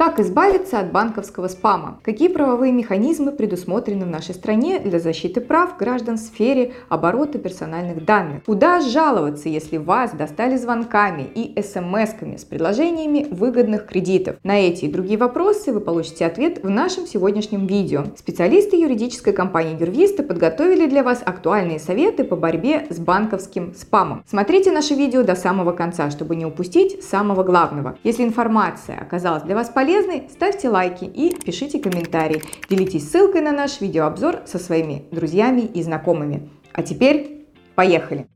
Как избавиться от банковского спама? Какие правовые механизмы предусмотрены в нашей стране для защиты прав граждан в сфере оборота персональных данных? Куда жаловаться, если вас достали звонками и смс-ками с предложениями выгодных кредитов? На эти и другие вопросы вы получите ответ в нашем сегодняшнем видео. Специалисты юридической компании Юрвиста подготовили для вас актуальные советы по борьбе с банковским спамом. Смотрите наше видео до самого конца, чтобы не упустить самого главного. Если информация оказалась для вас полезной, полезной, ставьте лайки и пишите комментарии. Делитесь ссылкой на наш видеообзор со своими друзьями и знакомыми. А теперь поехали!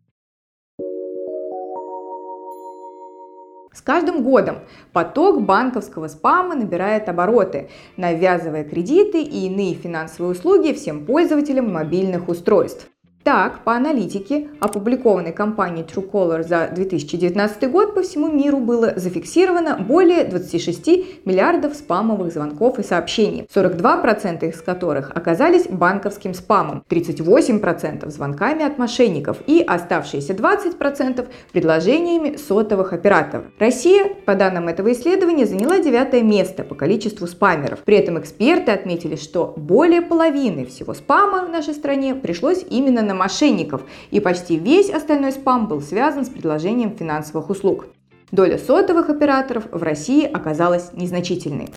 С каждым годом поток банковского спама набирает обороты, навязывая кредиты и иные финансовые услуги всем пользователям мобильных устройств. Так, по аналитике, опубликованной компанией Truecaller за 2019 год, по всему миру было зафиксировано более 26 миллиардов спамовых звонков и сообщений, 42% из которых оказались банковским спамом, 38% звонками от мошенников и оставшиеся 20% предложениями сотовых операторов. Россия, по данным этого исследования, заняла девятое место по количеству спамеров. При этом эксперты отметили, что более половины всего спама в нашей стране пришлось именно на мошенников, и почти весь остальной спам был связан с предложением финансовых услуг. Доля сотовых операторов в России оказалась незначительной.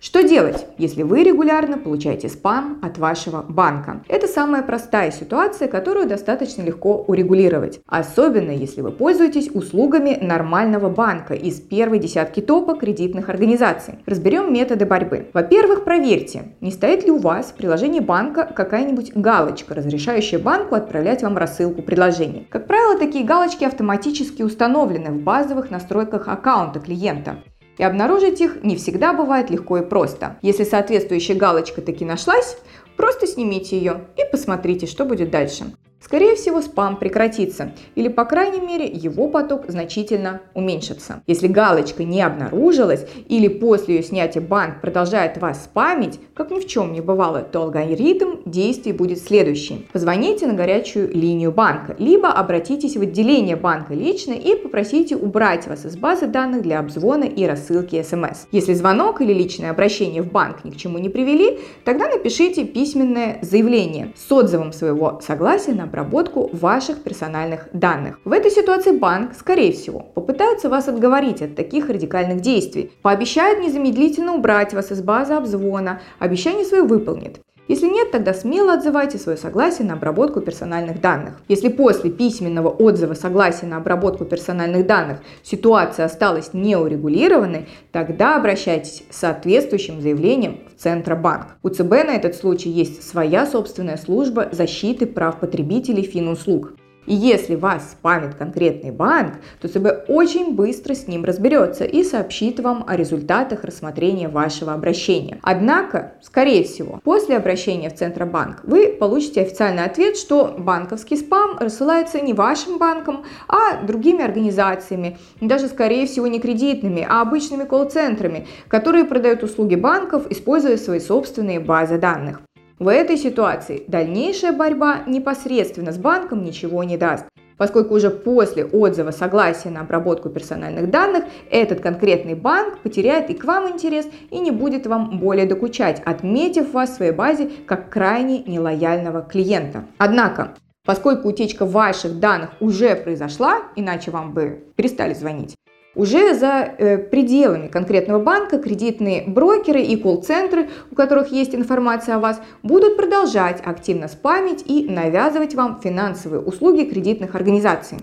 Что делать, если вы регулярно получаете спам от вашего банка? Это самая простая ситуация, которую достаточно легко урегулировать. Особенно, если вы пользуетесь услугами нормального банка из первой десятки топа кредитных организаций. Разберем методы борьбы. Во-первых, проверьте, не стоит ли у вас в приложении банка какая-нибудь галочка, разрешающая банку отправлять вам рассылку предложений. Как правило, такие галочки автоматически установлены в базовых настройках аккаунта клиента и обнаружить их не всегда бывает легко и просто. Если соответствующая галочка таки нашлась, просто снимите ее и посмотрите, что будет дальше. Скорее всего, спам прекратится, или, по крайней мере, его поток значительно уменьшится. Если галочка не обнаружилась, или после ее снятия банк продолжает вас спамить, как ни в чем не бывало, то алгоритм действий будет следующий. Позвоните на горячую линию банка, либо обратитесь в отделение банка лично и попросите убрать вас из базы данных для обзвона и рассылки смс. Если звонок или личное обращение в банк ни к чему не привели, тогда напишите письменное заявление с отзывом своего согласия на обработку ваших персональных данных. В этой ситуации банк, скорее всего, попытается вас отговорить от таких радикальных действий, пообещает незамедлительно убрать вас из базы обзвона, обещание свое выполнит. Если нет, тогда смело отзывайте свое согласие на обработку персональных данных. Если после письменного отзыва согласия на обработку персональных данных ситуация осталась неурегулированной, тогда обращайтесь с соответствующим заявлением в Центробанк. У ЦБ на этот случай есть своя собственная служба защиты прав потребителей финуслуг. И если вас спамит конкретный банк, то ЦБ очень быстро с ним разберется и сообщит вам о результатах рассмотрения вашего обращения. Однако, скорее всего, после обращения в Центробанк вы получите официальный ответ, что банковский спам рассылается не вашим банком, а другими организациями, даже, скорее всего, не кредитными, а обычными колл-центрами, которые продают услуги банков, используя свои собственные базы данных. В этой ситуации дальнейшая борьба непосредственно с банком ничего не даст, поскольку уже после отзыва согласия на обработку персональных данных этот конкретный банк потеряет и к вам интерес и не будет вам более докучать, отметив вас в своей базе как крайне нелояльного клиента. Однако, поскольку утечка ваших данных уже произошла, иначе вам бы перестали звонить, уже за э, пределами конкретного банка кредитные брокеры и колл-центры, у которых есть информация о вас, будут продолжать активно спамить и навязывать вам финансовые услуги кредитных организаций.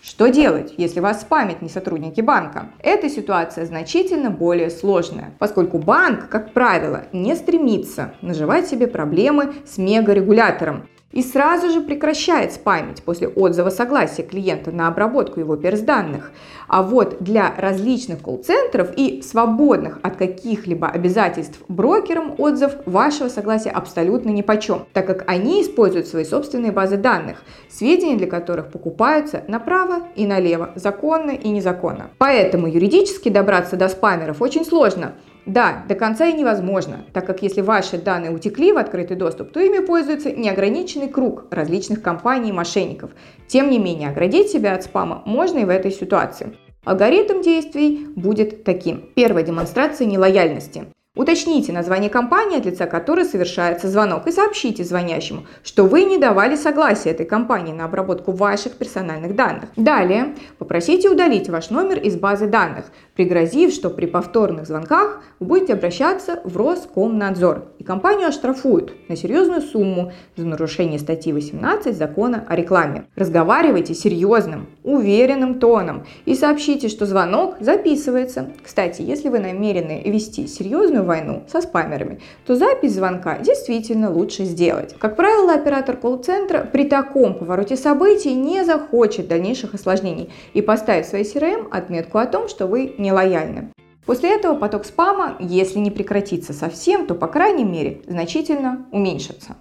Что делать, если вас спамят не сотрудники банка? Эта ситуация значительно более сложная, поскольку банк, как правило, не стремится наживать себе проблемы с мегарегулятором и сразу же прекращает спамить после отзыва согласия клиента на обработку его персданных. А вот для различных колл-центров и свободных от каких-либо обязательств брокерам отзыв вашего согласия абсолютно ни почем, так как они используют свои собственные базы данных, сведения для которых покупаются направо и налево, законно и незаконно. Поэтому юридически добраться до спамеров очень сложно, Да, до конца и невозможно, так как если ваши данные утекли в открытый доступ, то ими пользуется неограниченный круг различных компаний и мошенников. Тем не менее, оградить себя от спама можно и в этой ситуации. Алгоритм действий будет таким. Первая демонстрация нелояльности. Уточните название компании, от лица которой совершается звонок, и сообщите звонящему, что вы не давали согласия этой компании на обработку ваших персональных данных. Далее попросите удалить ваш номер из базы данных, пригрозив, что при повторных звонках вы будете обращаться в Роскомнадзор, и компанию оштрафуют на серьезную сумму за нарушение статьи 18 закона о рекламе. Разговаривайте серьезным, уверенным тоном и сообщите, что звонок записывается. Кстати, если вы намерены вести серьезную войну со спамерами, то запись звонка действительно лучше сделать. Как правило, оператор колл-центра при таком повороте событий не захочет дальнейших осложнений и поставит в своей CRM отметку о том, что вы нелояльны. После этого поток спама, если не прекратится совсем, то по крайней мере значительно уменьшится.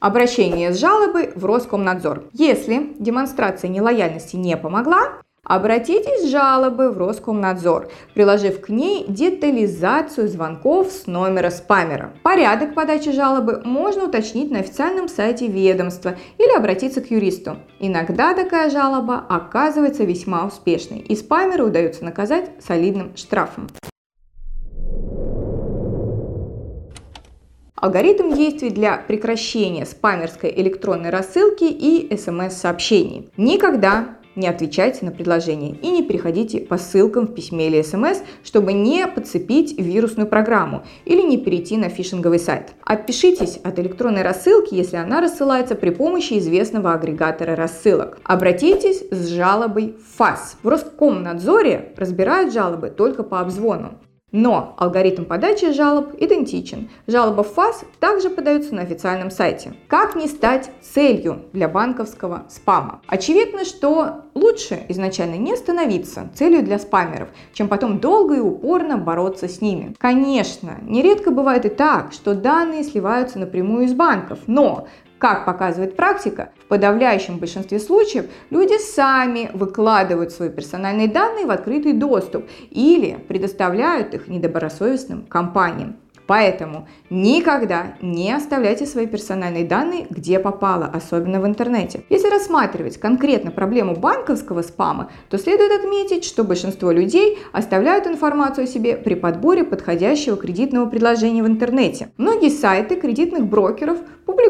Обращение с жалобой в Роскомнадзор. Если демонстрация нелояльности не помогла, Обратитесь с жалобой в Роскомнадзор, приложив к ней детализацию звонков с номера спамера. Порядок подачи жалобы можно уточнить на официальном сайте ведомства или обратиться к юристу. Иногда такая жалоба оказывается весьма успешной, и спамера удается наказать солидным штрафом. Алгоритм действий для прекращения спамерской электронной рассылки и смс-сообщений. Никогда не отвечайте на предложения и не переходите по ссылкам в письме или смс, чтобы не подцепить вирусную программу или не перейти на фишинговый сайт. Отпишитесь от электронной рассылки, если она рассылается при помощи известного агрегатора рассылок. Обратитесь с жалобой в ФАС. В Роскомнадзоре разбирают жалобы только по обзвону. Но алгоритм подачи жалоб идентичен. Жалоба в ФАС также подается на официальном сайте. Как не стать целью для банковского спама? Очевидно, что лучше изначально не становиться целью для спамеров, чем потом долго и упорно бороться с ними. Конечно, нередко бывает и так, что данные сливаются напрямую из банков, но как показывает практика, в подавляющем большинстве случаев люди сами выкладывают свои персональные данные в открытый доступ или предоставляют их недобросовестным компаниям. Поэтому никогда не оставляйте свои персональные данные где попало, особенно в интернете. Если рассматривать конкретно проблему банковского спама, то следует отметить, что большинство людей оставляют информацию о себе при подборе подходящего кредитного предложения в интернете. Многие сайты кредитных брокеров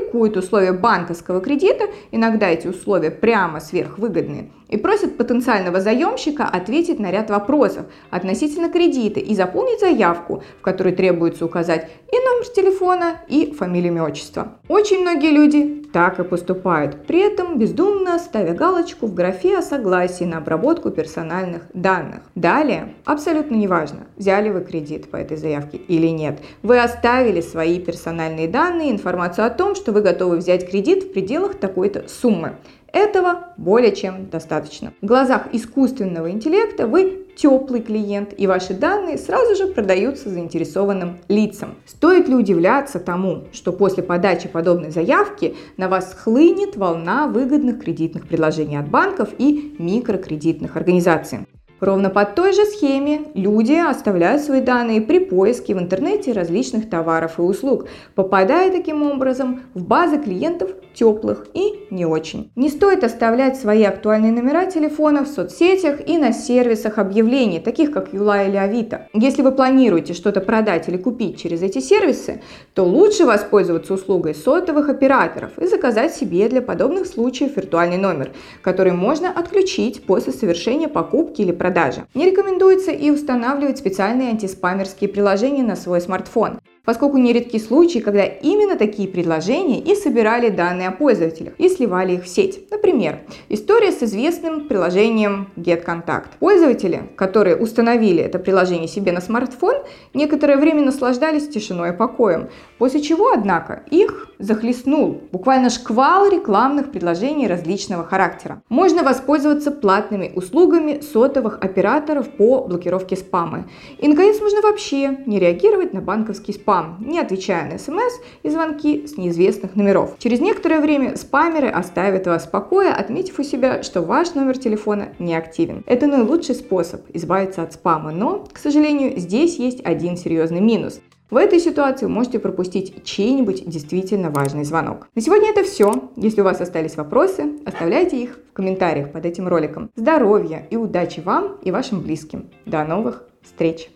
публикуют условия банковского кредита, иногда эти условия прямо сверхвыгодные, и просят потенциального заемщика ответить на ряд вопросов относительно кредита и заполнить заявку, в которой требуется указать и номер телефона, и фамилию, имя, отчество. Очень многие люди так и поступают, при этом бездумно ставя галочку в графе о согласии на обработку персональных данных. Далее, абсолютно неважно, взяли вы кредит по этой заявке или нет, вы оставили свои персональные данные, информацию о том, что вы готовы взять кредит в пределах такой-то суммы. Этого более чем достаточно. В глазах искусственного интеллекта вы теплый клиент, и ваши данные сразу же продаются заинтересованным лицам. Стоит ли удивляться тому, что после подачи подобной заявки на вас хлынет волна выгодных кредитных предложений от банков и микрокредитных организаций? Ровно по той же схеме люди оставляют свои данные при поиске в интернете различных товаров и услуг, попадая таким образом в базы клиентов теплых и не очень. Не стоит оставлять свои актуальные номера телефона в соцсетях и на сервисах объявлений, таких как Юла или Авито. Если вы планируете что-то продать или купить через эти сервисы, то лучше воспользоваться услугой сотовых операторов и заказать себе для подобных случаев виртуальный номер, который можно отключить после совершения покупки или продажи продажи. Не рекомендуется и устанавливать специальные антиспамерские приложения на свой смартфон поскольку нередки случаи, когда именно такие предложения и собирали данные о пользователях и сливали их в сеть. Например, история с известным приложением GetContact. Пользователи, которые установили это приложение себе на смартфон, некоторое время наслаждались тишиной и покоем, после чего, однако, их захлестнул буквально шквал рекламных предложений различного характера. Можно воспользоваться платными услугами сотовых операторов по блокировке спама. И, наконец, можно вообще не реагировать на банковский спам, не отвечая на смс и звонки с неизвестных номеров. Через некоторое время спамеры оставят вас в покое, отметив у себя, что ваш номер телефона не активен. Это наилучший способ избавиться от спама, но, к сожалению, здесь есть один серьезный минус. В этой ситуации можете пропустить чей-нибудь действительно важный звонок. На сегодня это все. Если у вас остались вопросы, оставляйте их в комментариях под этим роликом. Здоровья и удачи вам и вашим близким. До новых встреч!